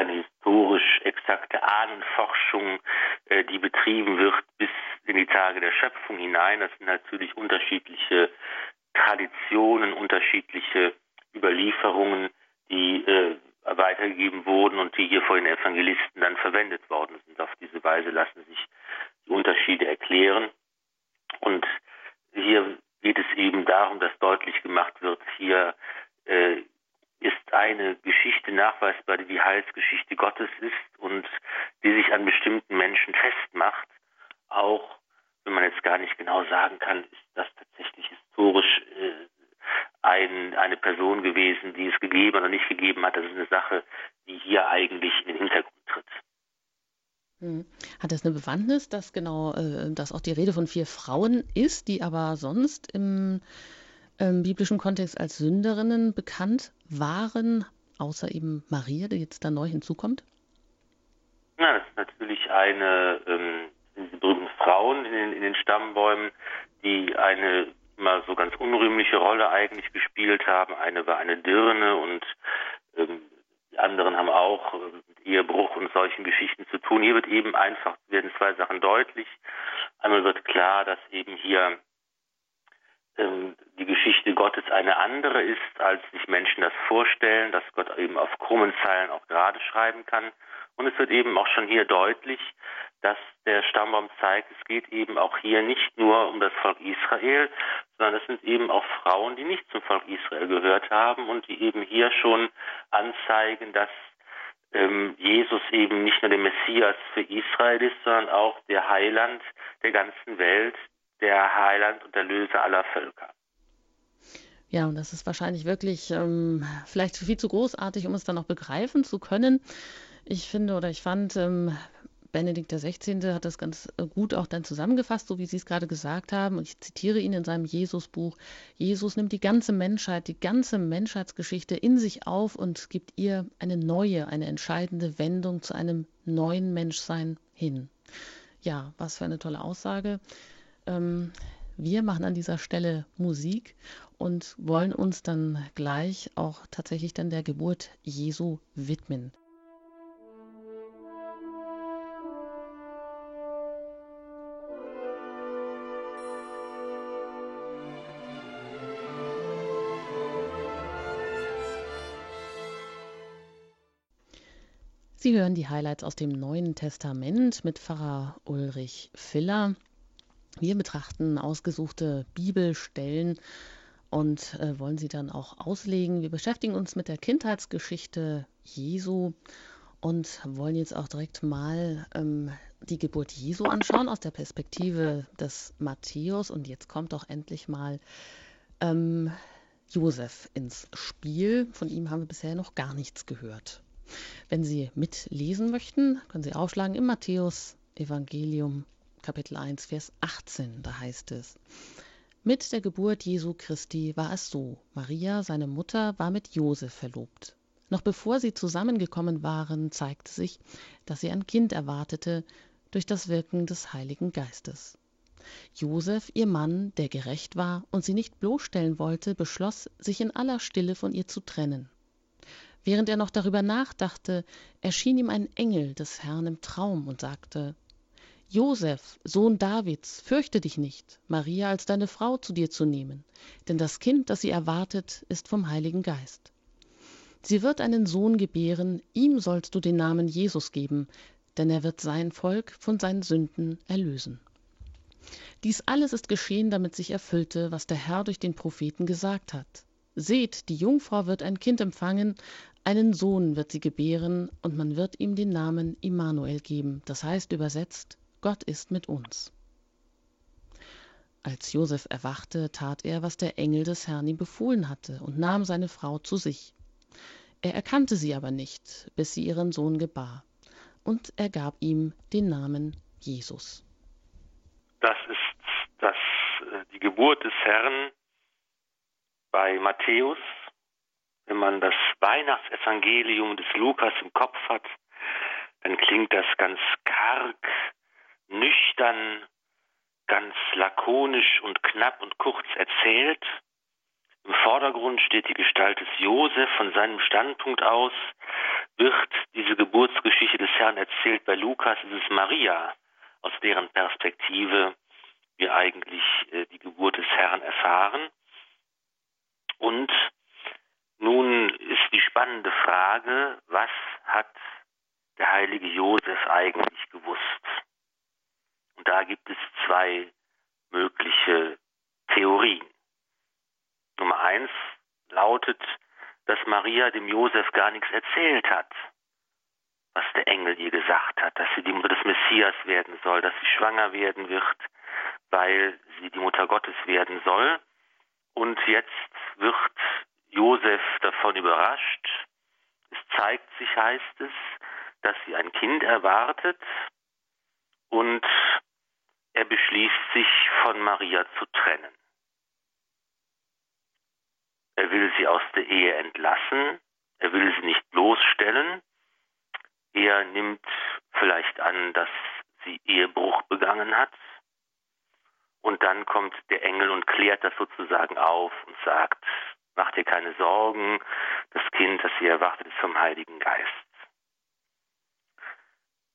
keine historisch exakte Ahnenforschung, äh, die betrieben wird bis in die Tage der Schöpfung hinein. Das sind natürlich unterschiedliche Traditionen, unterschiedliche Überlieferungen, die äh, weitergegeben wurden und die hier vor den Evangelisten dann verwendet worden sind. Auf diese Weise lassen sich die Unterschiede erklären. Und hier geht es eben darum, dass deutlich gemacht wird, hier äh, ist eine Geschichte nachweisbar, die die Heilsgeschichte Gottes ist und die sich an bestimmten Menschen festmacht, auch wenn man jetzt gar nicht genau sagen kann, ist das tatsächlich historisch äh, ein, eine Person gewesen, die es gegeben oder nicht gegeben hat. Das ist eine Sache, die hier eigentlich in den Hintergrund tritt. Hm. Hat das eine Bewandtnis, dass genau, äh, dass auch die Rede von vier Frauen ist, die aber sonst im ähm, biblischen Kontext als Sünderinnen bekannt waren, außer eben Maria, die jetzt da neu hinzukommt? Ja, das ist natürlich eine, ähm, diese berühmten Frauen in den, in den Stammbäumen, die eine immer so ganz unrühmliche Rolle eigentlich gespielt haben. Eine war eine Dirne und ähm, die anderen haben auch äh, Ehebruch und solchen Geschichten zu tun. Hier wird eben einfach, werden zwei Sachen deutlich. Einmal wird klar, dass eben hier die Geschichte Gottes eine andere ist, als sich Menschen das vorstellen, dass Gott eben auf krummen Zeilen auch gerade schreiben kann. Und es wird eben auch schon hier deutlich, dass der Stammbaum zeigt, es geht eben auch hier nicht nur um das Volk Israel, sondern es sind eben auch Frauen, die nicht zum Volk Israel gehört haben und die eben hier schon anzeigen, dass ähm, Jesus eben nicht nur der Messias für Israel ist, sondern auch der Heiland der ganzen Welt, der Heiland und Erlöser aller Völker. Ja, und das ist wahrscheinlich wirklich ähm, vielleicht viel zu großartig, um es dann auch begreifen zu können. Ich finde oder ich fand, ähm, Benedikt XVI. hat das ganz gut auch dann zusammengefasst, so wie Sie es gerade gesagt haben. Und ich zitiere ihn in seinem Jesusbuch. Jesus nimmt die ganze Menschheit, die ganze Menschheitsgeschichte in sich auf und gibt ihr eine neue, eine entscheidende Wendung zu einem neuen Menschsein hin. Ja, was für eine tolle Aussage. Ähm, wir machen an dieser Stelle Musik und wollen uns dann gleich auch tatsächlich dann der Geburt Jesu widmen. Sie hören die Highlights aus dem Neuen Testament mit Pfarrer Ulrich Filler. Wir betrachten ausgesuchte Bibelstellen und äh, wollen sie dann auch auslegen. Wir beschäftigen uns mit der Kindheitsgeschichte Jesu und wollen jetzt auch direkt mal ähm, die Geburt Jesu anschauen aus der Perspektive des Matthäus. Und jetzt kommt doch endlich mal ähm, Josef ins Spiel. Von ihm haben wir bisher noch gar nichts gehört. Wenn Sie mitlesen möchten, können Sie aufschlagen im Matthäus Evangelium Kapitel 1, Vers 18. Da heißt es, mit der Geburt Jesu Christi war es so, Maria, seine Mutter, war mit Josef verlobt. Noch bevor sie zusammengekommen waren, zeigte sich, dass sie ein Kind erwartete durch das Wirken des Heiligen Geistes. Josef, ihr Mann, der gerecht war und sie nicht bloßstellen wollte, beschloss, sich in aller Stille von ihr zu trennen. Während er noch darüber nachdachte, erschien ihm ein Engel des Herrn im Traum und sagte Josef, Sohn Davids, fürchte dich nicht, Maria als deine Frau zu dir zu nehmen, denn das Kind, das sie erwartet, ist vom Heiligen Geist. Sie wird einen Sohn gebären, ihm sollst du den Namen Jesus geben, denn er wird sein Volk von seinen Sünden erlösen. Dies alles ist geschehen, damit sich erfüllte, was der Herr durch den Propheten gesagt hat. Seht, die Jungfrau wird ein Kind empfangen, einen Sohn wird sie gebären, und man wird ihm den Namen Immanuel geben, das heißt übersetzt, Gott ist mit uns. Als Josef erwachte, tat er, was der Engel des Herrn ihm befohlen hatte, und nahm seine Frau zu sich. Er erkannte sie aber nicht, bis sie ihren Sohn gebar, und er gab ihm den Namen Jesus. Das ist das, äh, die Geburt des Herrn bei Matthäus wenn man das Weihnachtsevangelium des Lukas im Kopf hat, dann klingt das ganz karg, nüchtern, ganz lakonisch und knapp und kurz erzählt. Im Vordergrund steht die Gestalt des Josef. Von seinem Standpunkt aus wird diese Geburtsgeschichte des Herrn erzählt. Bei Lukas ist es Maria, aus deren Perspektive wir eigentlich äh, die Geburt des Herrn erfahren. Und nun ist die spannende Frage, was hat der heilige Josef eigentlich gewusst? Und da gibt es zwei mögliche Theorien. Nummer eins lautet, dass Maria dem Josef gar nichts erzählt hat, was der Engel ihr gesagt hat, dass sie die Mutter des Messias werden soll, dass sie schwanger werden wird, weil sie die Mutter Gottes werden soll. Und jetzt wird Josef davon überrascht. Es zeigt sich, heißt es, dass sie ein Kind erwartet und er beschließt sich von Maria zu trennen. Er will sie aus der Ehe entlassen, er will sie nicht bloßstellen, er nimmt vielleicht an, dass sie Ehebruch begangen hat, und dann kommt der Engel und klärt das sozusagen auf und sagt, Mach dir keine Sorgen, das Kind, das sie erwartet, ist vom Heiligen Geist.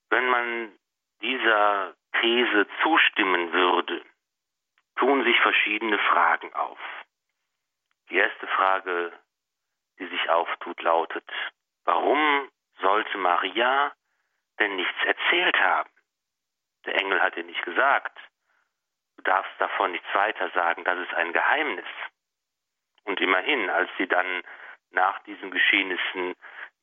Wenn man dieser These zustimmen würde, tun sich verschiedene Fragen auf. Die erste Frage, die sich auftut, lautet, warum sollte Maria denn nichts erzählt haben? Der Engel hat ihr nicht gesagt, du darfst davon nichts weiter sagen, das ist ein Geheimnis. Und immerhin, als sie dann nach diesen Geschehnissen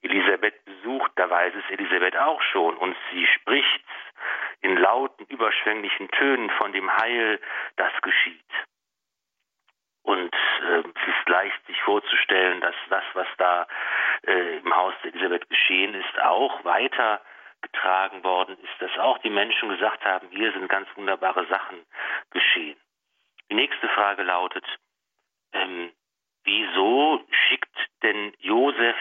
Elisabeth besucht, da weiß es Elisabeth auch schon und sie spricht in lauten, überschwänglichen Tönen von dem Heil, das geschieht. Und äh, es ist leicht sich vorzustellen, dass das, was da äh, im Haus der Elisabeth geschehen ist, auch weitergetragen worden ist, dass auch die Menschen gesagt haben, hier sind ganz wunderbare Sachen geschehen. Die nächste Frage lautet, ähm, wieso schickt denn Josef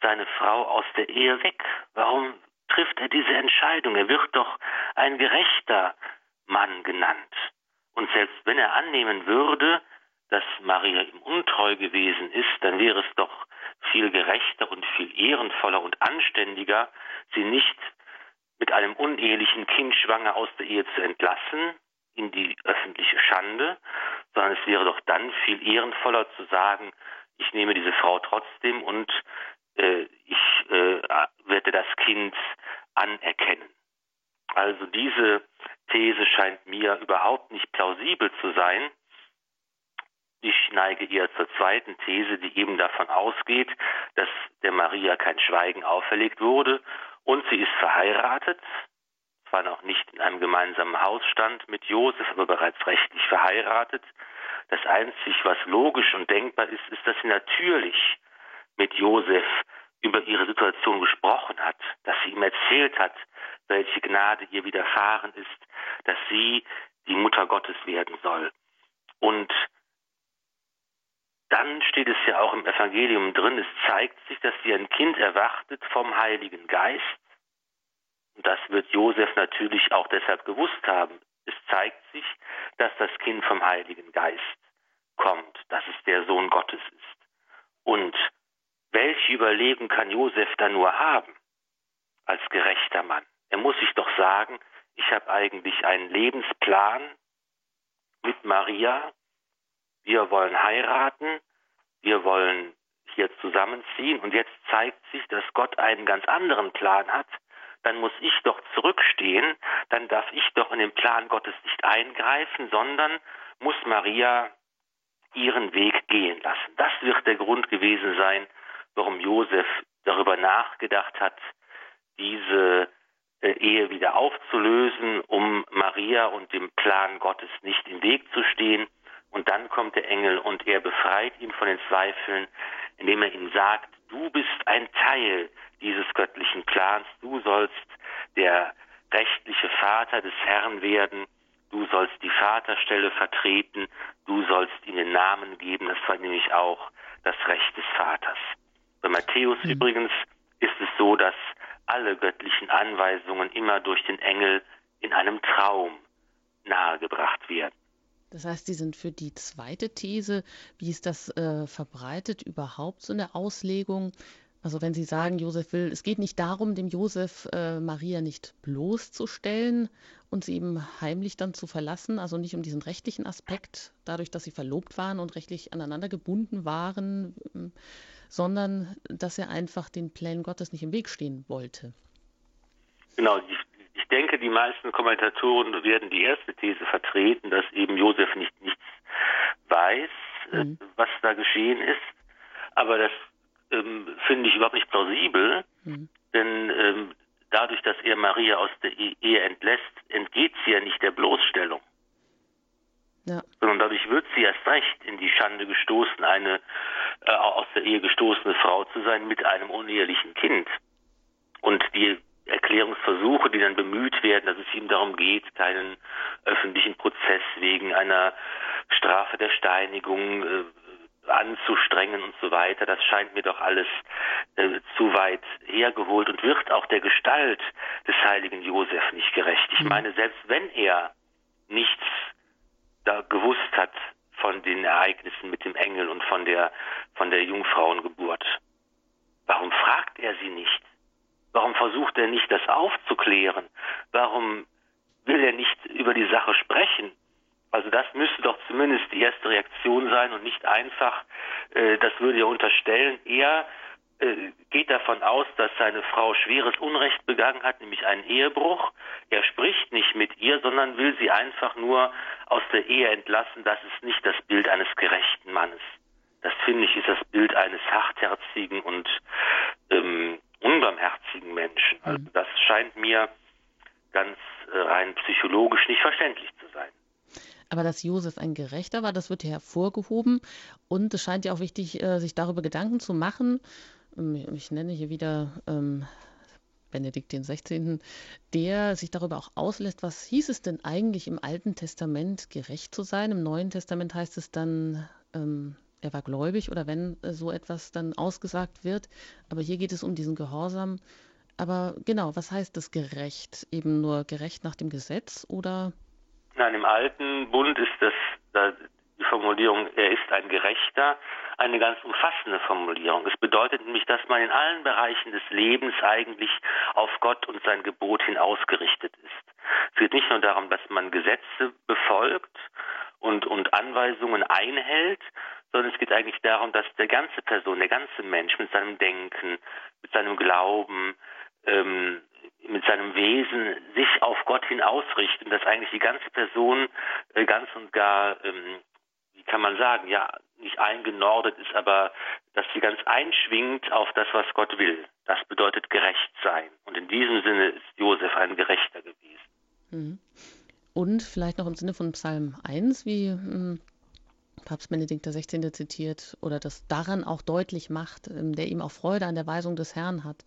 seine Frau aus der Ehe weg? Warum trifft er diese Entscheidung? Er wird doch ein gerechter Mann genannt. Und selbst wenn er annehmen würde, dass Maria ihm untreu gewesen ist, dann wäre es doch viel gerechter und viel ehrenvoller und anständiger, sie nicht mit einem unehelichen Kind schwanger aus der Ehe zu entlassen, in die öffentliche Schande, sondern es wäre doch dann viel ehrenvoller zu sagen, ich nehme diese Frau trotzdem und ich äh, werde das Kind anerkennen. Also diese These scheint mir überhaupt nicht plausibel zu sein. Ich neige eher zur zweiten These, die eben davon ausgeht, dass der Maria kein Schweigen auferlegt wurde und sie ist verheiratet, zwar noch nicht in einem gemeinsamen Haus stand mit Josef, aber bereits rechtlich verheiratet. Das einzig, was logisch und denkbar ist, ist, dass sie natürlich mit Josef über ihre Situation gesprochen hat, dass sie ihm erzählt hat, welche Gnade ihr widerfahren ist, dass sie die Mutter Gottes werden soll. Und dann steht es ja auch im Evangelium drin, es zeigt sich, dass sie ein Kind erwartet vom Heiligen Geist. Und das wird Josef natürlich auch deshalb gewusst haben. Es zeigt sich, dass das Kind vom Heiligen Geist kommt, dass es der Sohn Gottes ist. Und welche Überlegung kann Josef da nur haben als gerechter Mann? Er muss sich doch sagen, ich habe eigentlich einen Lebensplan mit Maria, wir wollen heiraten, wir wollen hier zusammenziehen. Und jetzt zeigt sich, dass Gott einen ganz anderen Plan hat, dann muss ich doch zurückstehen, dann darf ich doch in den Plan Gottes nicht eingreifen, sondern muss Maria ihren Weg gehen lassen. Das wird der Grund gewesen sein, warum Josef darüber nachgedacht hat, diese äh, Ehe wieder aufzulösen, um Maria und dem Plan Gottes nicht im Weg zu stehen. Und dann kommt der Engel und er befreit ihn von den Zweifeln, indem er ihm sagt, du bist ein Teil dieses göttlichen Plans, du sollst der rechtliche Vater des Herrn werden, du sollst die Vaterstelle vertreten, du sollst ihm den Namen geben, das war nämlich auch das Recht des Vaters. Bei Matthäus mhm. übrigens ist es so, dass alle göttlichen Anweisungen immer durch den Engel in einem Traum nahegebracht werden. Das heißt, Sie sind für die zweite These, wie ist das äh, verbreitet überhaupt so eine Auslegung? Also wenn Sie sagen, Josef will, es geht nicht darum, dem Josef äh, Maria nicht bloßzustellen und sie eben heimlich dann zu verlassen, also nicht um diesen rechtlichen Aspekt, dadurch, dass sie verlobt waren und rechtlich aneinander gebunden waren, ähm, sondern dass er einfach den Plänen Gottes nicht im Weg stehen wollte. Genau, ich, ich denke, die meisten Kommentatoren werden die erste These vertreten, dass eben Josef nicht nichts weiß, äh, mhm. was da geschehen ist. Aber das ähm, finde ich überhaupt nicht plausibel, mhm. denn ähm, dadurch, dass er Maria aus der e-, Ehe entlässt, entgeht sie ja nicht der Bloßstellung. Ja. Sondern dadurch wird sie erst recht in die Schande gestoßen, eine äh, aus der Ehe gestoßene Frau zu sein mit einem unehelichen Kind. Und die Erklärungsversuche, die dann bemüht werden, dass es ihm darum geht, keinen öffentlichen Prozess wegen einer Strafe der Steinigung äh, anzustrengen und so weiter, das scheint mir doch alles äh, zu weit hergeholt und wird auch der Gestalt des heiligen Josef nicht gerecht. Ich mhm. meine, selbst wenn er nichts da gewusst hat von den Ereignissen mit dem Engel und von der von der Jungfrauengeburt, warum fragt er sie nicht? Warum versucht er nicht, das aufzuklären? Warum will er nicht über die Sache sprechen? Also das müsste doch zumindest die erste Reaktion sein und nicht einfach, äh, das würde ja unterstellen, er geht davon aus, dass seine Frau schweres Unrecht begangen hat, nämlich einen Ehebruch. Er spricht nicht mit ihr, sondern will sie einfach nur aus der Ehe entlassen. Das ist nicht das Bild eines gerechten Mannes. Das finde ich ist das Bild eines hartherzigen und ähm, unbarmherzigen Menschen. Also mhm. das scheint mir ganz äh, rein psychologisch nicht verständlich zu sein. Aber dass Josef ein Gerechter war, das wird hier hervorgehoben. Und es scheint ja auch wichtig, äh, sich darüber Gedanken zu machen. Ähm, ich nenne hier wieder ähm, Benedikt XVI., der sich darüber auch auslässt, was hieß es denn eigentlich im Alten Testament gerecht zu sein? Im Neuen Testament heißt es dann, ähm, er war gläubig oder wenn äh, so etwas dann ausgesagt wird. Aber hier geht es um diesen Gehorsam. Aber genau, was heißt das gerecht? Eben nur gerecht nach dem Gesetz oder? Nein, im Alten Bund ist das, Formulierung, er ist ein Gerechter, eine ganz umfassende Formulierung. Es bedeutet nämlich, dass man in allen Bereichen des Lebens eigentlich auf Gott und sein Gebot hin ausgerichtet ist. Es geht nicht nur darum, dass man Gesetze befolgt und, und Anweisungen einhält, sondern es geht eigentlich darum, dass der ganze Person, der ganze Mensch mit seinem Denken, mit seinem Glauben, ähm, mit seinem Wesen sich auf Gott hin ausrichtet, dass eigentlich die ganze Person äh, ganz und gar, ähm, kann man sagen, ja, nicht eingenordet ist, aber dass sie ganz einschwingt auf das, was Gott will. Das bedeutet gerecht sein. Und in diesem Sinne ist Josef ein Gerechter gewesen. Mhm. Und vielleicht noch im Sinne von Psalm 1, wie hm, Papst Benedikt XVI. zitiert, oder das daran auch deutlich macht, ähm, der ihm auch Freude an der Weisung des Herrn hat,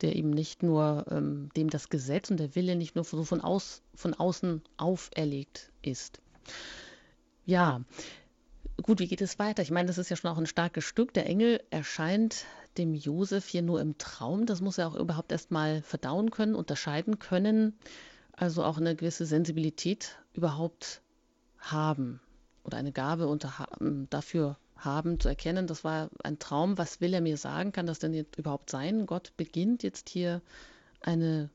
der ihm nicht nur, ähm, dem das Gesetz und der Wille nicht nur so von, aus, von außen auferlegt ist. Ja, gut, wie geht es weiter? Ich meine, das ist ja schon auch ein starkes Stück. Der Engel erscheint dem Josef hier nur im Traum. Das muss er auch überhaupt erst mal verdauen können, unterscheiden können. Also auch eine gewisse Sensibilität überhaupt haben oder eine Gabe unter, dafür haben, zu erkennen, das war ein Traum, was will er mir sagen, kann das denn jetzt überhaupt sein? Gott beginnt jetzt hier eine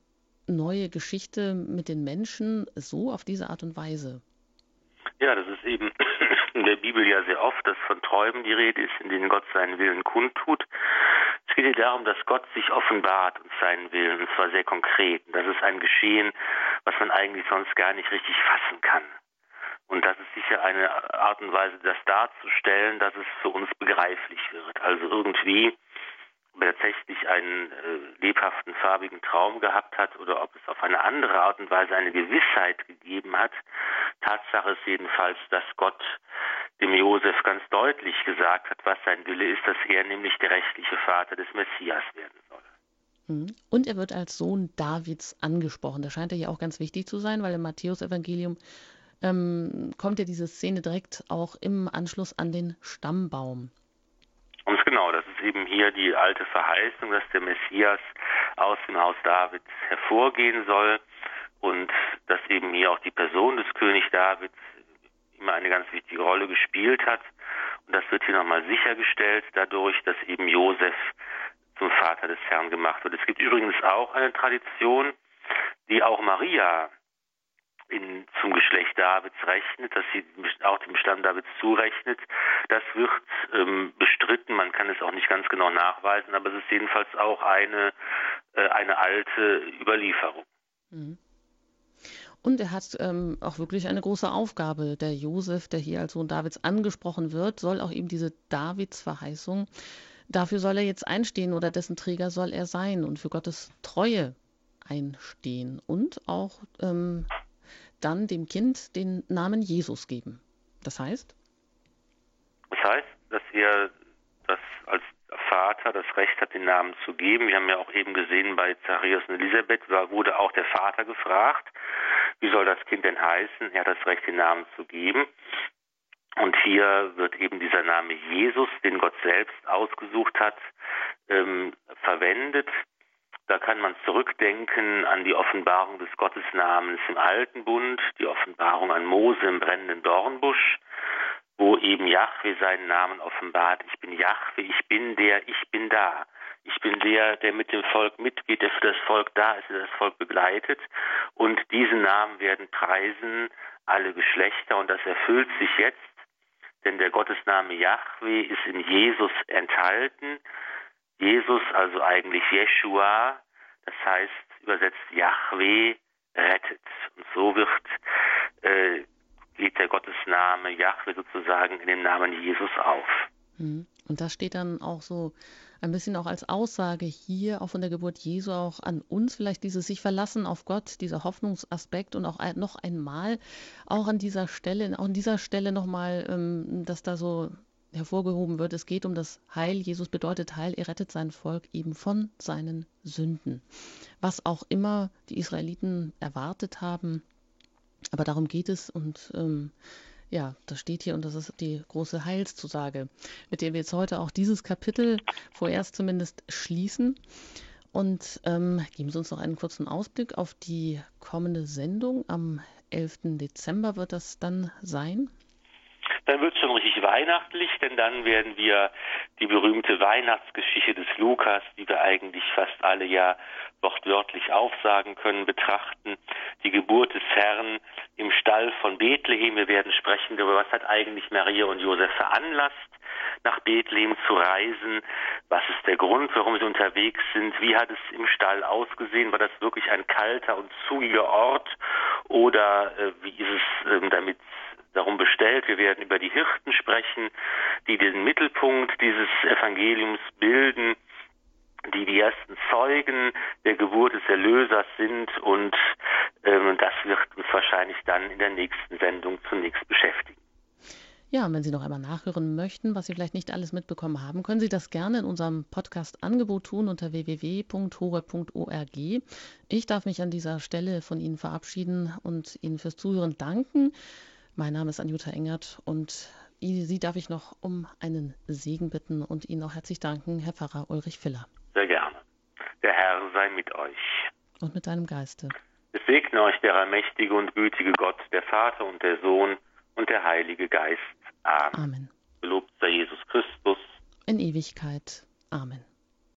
neue Geschichte mit den Menschen so auf diese Art und Weise. Ja, das ist eben in der Bibel ja sehr oft, dass von Träumen die Rede ist, in denen Gott seinen Willen kundtut. Es geht hier darum, dass Gott sich offenbart und seinen Willen, und zwar sehr konkret. Das ist ein Geschehen, was man eigentlich sonst gar nicht richtig fassen kann. Und das ist sicher eine Art und Weise, das darzustellen, dass es für uns begreiflich wird. Also irgendwie, ob er tatsächlich einen äh, lebhaften, farbigen Traum gehabt hat oder ob es auf eine andere Art und Weise eine Gewissheit gegeben hat. Tatsache ist jedenfalls, dass Gott dem Josef ganz deutlich gesagt hat, was sein Wille ist, dass er nämlich der rechtliche Vater des Messias werden soll. Mhm. Und er wird als Sohn Davids angesprochen. Das scheint ja auch ganz wichtig zu sein, weil im Matthäusevangelium ähm, kommt ja diese Szene direkt auch im Anschluss an den Stammbaum. Und genau, das ist eben hier die alte Verheißung, dass der Messias aus dem Haus Davids hervorgehen soll und dass eben hier auch die Person des König Davids immer eine ganz wichtige Rolle gespielt hat. Und das wird hier nochmal sichergestellt dadurch, dass eben Josef zum Vater des Herrn gemacht wird. Es gibt übrigens auch eine Tradition, die auch Maria in, zum Geschlecht Davids rechnet, dass sie auch dem Stamm Davids zurechnet. Das wird ähm, bestritten, man kann es auch nicht ganz genau nachweisen, aber es ist jedenfalls auch eine, äh, eine alte Überlieferung. Mhm. Und er hat ähm, auch wirklich eine große Aufgabe. Der Josef, der hier als Sohn Davids angesprochen wird, soll auch eben diese Davids-Verheißung, dafür soll er jetzt einstehen oder dessen Träger soll er sein und für Gottes Treue einstehen und auch ähm, dann dem Kind den Namen Jesus geben. Das heißt? Das heißt, dass er das als Vater das Recht hat, den Namen zu geben. Wir haben ja auch eben gesehen, bei Zacharias und Elisabeth da wurde auch der Vater gefragt, wie soll das Kind denn heißen? Er hat das Recht, den Namen zu geben. Und hier wird eben dieser Name Jesus, den Gott selbst ausgesucht hat, ähm, verwendet. Da kann man zurückdenken an die Offenbarung des Gottesnamens im Alten Bund, die Offenbarung an Mose im brennenden Dornbusch, wo eben Jahwe seinen Namen offenbart. Ich bin Jahwe, ich bin der, ich bin da. Ich bin der, der mit dem Volk mitgeht, der für das Volk da ist, der das Volk begleitet. Und diesen Namen werden preisen alle Geschlechter und das erfüllt sich jetzt, denn der Gottesname Jahwe ist in Jesus enthalten. Jesus, also eigentlich Jeshua, das heißt übersetzt Yahweh rettet. Und so wird äh, geht der Gottesname Yahweh sozusagen in dem Namen Jesus auf. Mhm. Und das steht dann auch so ein bisschen auch als Aussage hier, auch von der Geburt Jesu, auch an uns vielleicht dieses sich verlassen auf Gott, dieser Hoffnungsaspekt und auch noch einmal, auch an dieser Stelle, auch an dieser Stelle nochmal, ähm, dass da so hervorgehoben wird, es geht um das Heil. Jesus bedeutet Heil, er rettet sein Volk eben von seinen Sünden. Was auch immer die Israeliten erwartet haben, aber darum geht es und ähm, ja, das steht hier und das ist die große Heilszusage, mit der wir jetzt heute auch dieses Kapitel vorerst zumindest schließen. Und ähm, geben Sie uns noch einen kurzen Ausblick auf die kommende Sendung. Am 11. Dezember wird das dann sein. Dann wird es schon richtig weihnachtlich, denn dann werden wir die berühmte Weihnachtsgeschichte des Lukas, die wir eigentlich fast alle ja wortwörtlich aufsagen können, betrachten. Die Geburt des Herrn im Stall von Bethlehem. Wir werden sprechen darüber, was hat eigentlich Maria und Josef veranlasst, nach Bethlehem zu reisen. Was ist der Grund, warum sie unterwegs sind? Wie hat es im Stall ausgesehen? War das wirklich ein kalter und zugiger Ort? Oder äh, wie ist es äh, damit darum bestellt. Wir werden über die Hirten sprechen, die den Mittelpunkt dieses Evangeliums bilden, die die ersten Zeugen der Geburt des Erlösers sind und ähm, das wird uns wahrscheinlich dann in der nächsten Sendung zunächst beschäftigen. Ja, und wenn Sie noch einmal nachhören möchten, was Sie vielleicht nicht alles mitbekommen haben, können Sie das gerne in unserem Podcast-Angebot tun unter www.hore.org. Ich darf mich an dieser Stelle von Ihnen verabschieden und Ihnen fürs Zuhören danken. Mein Name ist Anjuta Engert und Sie darf ich noch um einen Segen bitten und Ihnen auch herzlich danken, Herr Pfarrer Ulrich Filler. Sehr gerne. Der Herr sei mit euch. Und mit deinem Geiste. Es segne euch der allmächtige und gütige Gott, der Vater und der Sohn und der Heilige Geist. Amen. Amen. Gelobt sei Jesus Christus. In Ewigkeit. Amen.